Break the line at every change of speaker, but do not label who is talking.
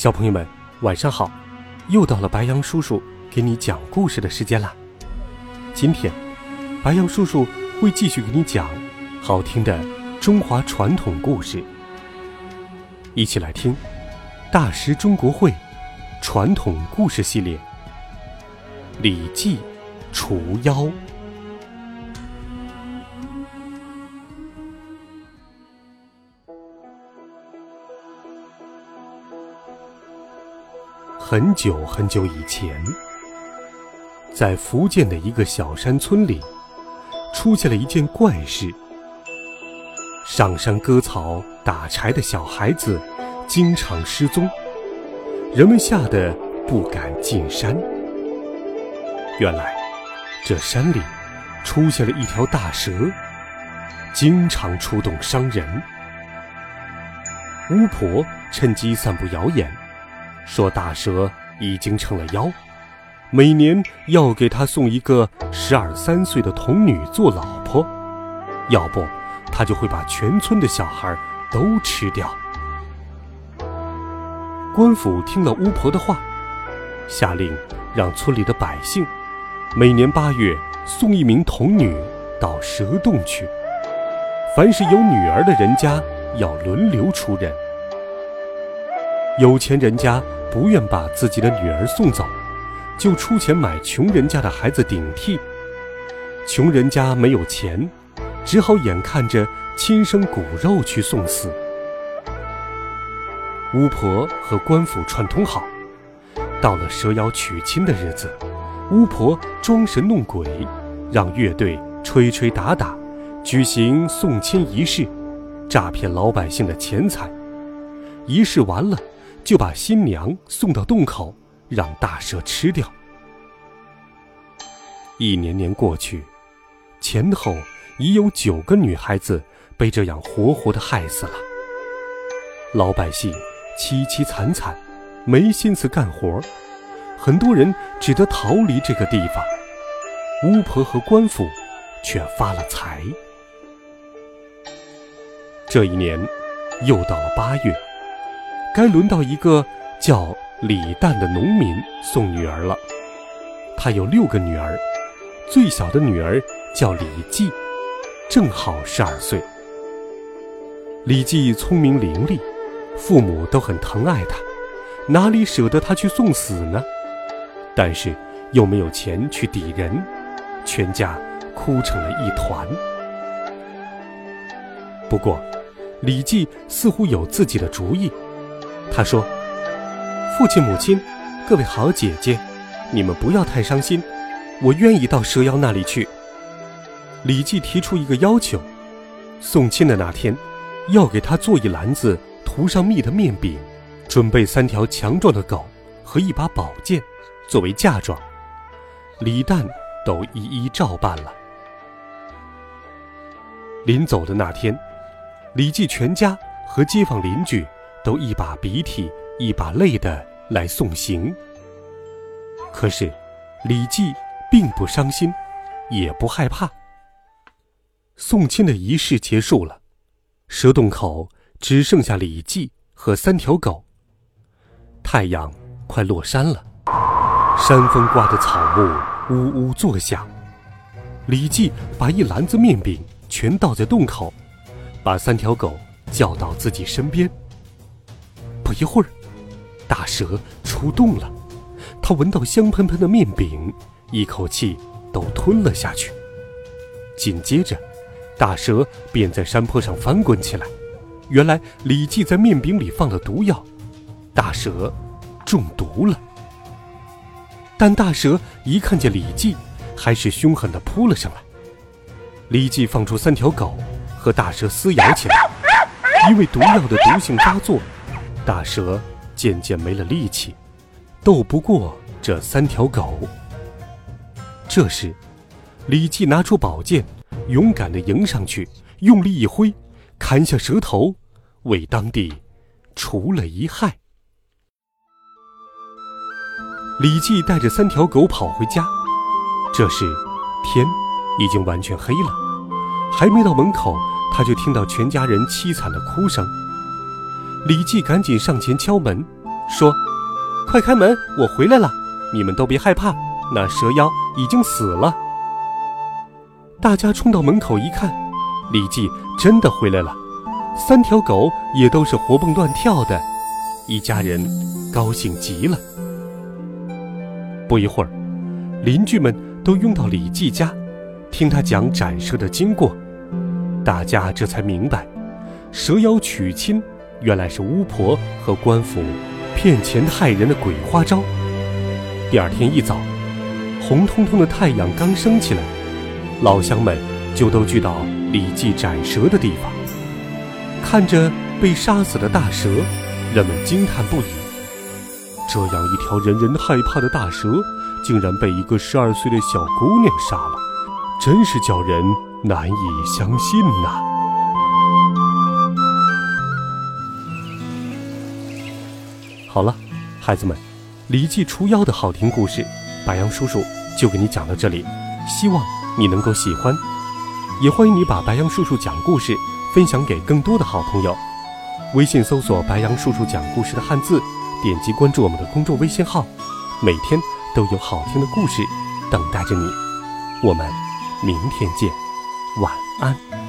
小朋友们，晚上好！又到了白羊叔叔给你讲故事的时间啦。今天，白羊叔叔会继续给你讲好听的中华传统故事。一起来听《大师中国会》传统故事系列《礼记除妖》。很久很久以前，在福建的一个小山村里，出现了一件怪事：上山割草、打柴的小孩子经常失踪，人们吓得不敢进山。原来，这山里出现了一条大蛇，经常出动伤人。巫婆趁机散布谣言。说大蛇已经成了妖，每年要给他送一个十二三岁的童女做老婆，要不他就会把全村的小孩都吃掉。官府听了巫婆的话，下令让村里的百姓每年八月送一名童女到蛇洞去，凡是有女儿的人家要轮流出任，有钱人家。不愿把自己的女儿送走，就出钱买穷人家的孩子顶替。穷人家没有钱，只好眼看着亲生骨肉去送死。巫婆和官府串通好，到了蛇妖娶亲的日子，巫婆装神弄鬼，让乐队吹吹打打，举行送亲仪式，诈骗老百姓的钱财。仪式完了。就把新娘送到洞口，让大蛇吃掉。一年年过去，前后已有九个女孩子被这样活活的害死了。老百姓凄凄惨惨，没心思干活，很多人只得逃离这个地方。巫婆和官府却发了财。这一年，又到了八月。该轮到一个叫李旦的农民送女儿了。他有六个女儿，最小的女儿叫李季，正好十二岁。李记聪明伶俐，父母都很疼爱他，哪里舍得他去送死呢？但是又没有钱去抵人，全家哭成了一团。不过，李记似乎有自己的主意。他说：“父亲、母亲，各位好姐姐，你们不要太伤心，我愿意到蛇妖那里去。”李记提出一个要求：送亲的那天，要给他做一篮子涂上蜜的面饼，准备三条强壮的狗和一把宝剑，作为嫁妆。李旦都一一照办了。临走的那天，李记全家和街坊邻居。都一把鼻涕一把泪的来送行。可是，李记并不伤心，也不害怕。送亲的仪式结束了，蛇洞口只剩下李记和三条狗。太阳快落山了，山风刮得草木呜呜作响。李记把一篮子面饼全倒在洞口，把三条狗叫到自己身边。不一会儿，大蛇出洞了。它闻到香喷喷的面饼，一口气都吞了下去。紧接着，大蛇便在山坡上翻滚起来。原来李记在面饼里放了毒药，大蛇中毒了。但大蛇一看见李记，还是凶狠地扑了上来。李记放出三条狗，和大蛇撕咬起来。因为毒药的毒性发作。大蛇渐渐没了力气，斗不过这三条狗。这时，李记拿出宝剑，勇敢地迎上去，用力一挥，砍下蛇头，为当地除了一害。李记带着三条狗跑回家，这时天已经完全黑了，还没到门口，他就听到全家人凄惨的哭声。李记赶紧上前敲门，说：“快开门，我回来了！你们都别害怕，那蛇妖已经死了。”大家冲到门口一看，李记真的回来了，三条狗也都是活蹦乱跳的，一家人高兴极了。不一会儿，邻居们都拥到李记家，听他讲斩蛇的经过。大家这才明白，蛇妖娶亲原来是巫婆和官府骗钱害人的鬼花招。第二天一早，红彤彤的太阳刚升起来，老乡们就都聚到李记斩蛇的地方，看着被杀死的大蛇，人们惊叹不已。这样一条人人害怕的大蛇，竟然被一个十二岁的小姑娘杀了，真是叫人难以相信呐！好了，孩子们，李记除妖的好听故事，白杨叔叔就给你讲到这里，希望你能够喜欢，也欢迎你把白杨叔叔讲故事分享给更多的好朋友。微信搜索“白杨叔叔讲故事”的汉字。点击关注我们的公众微信号，每天都有好听的故事等待着你。我们明天见，晚安。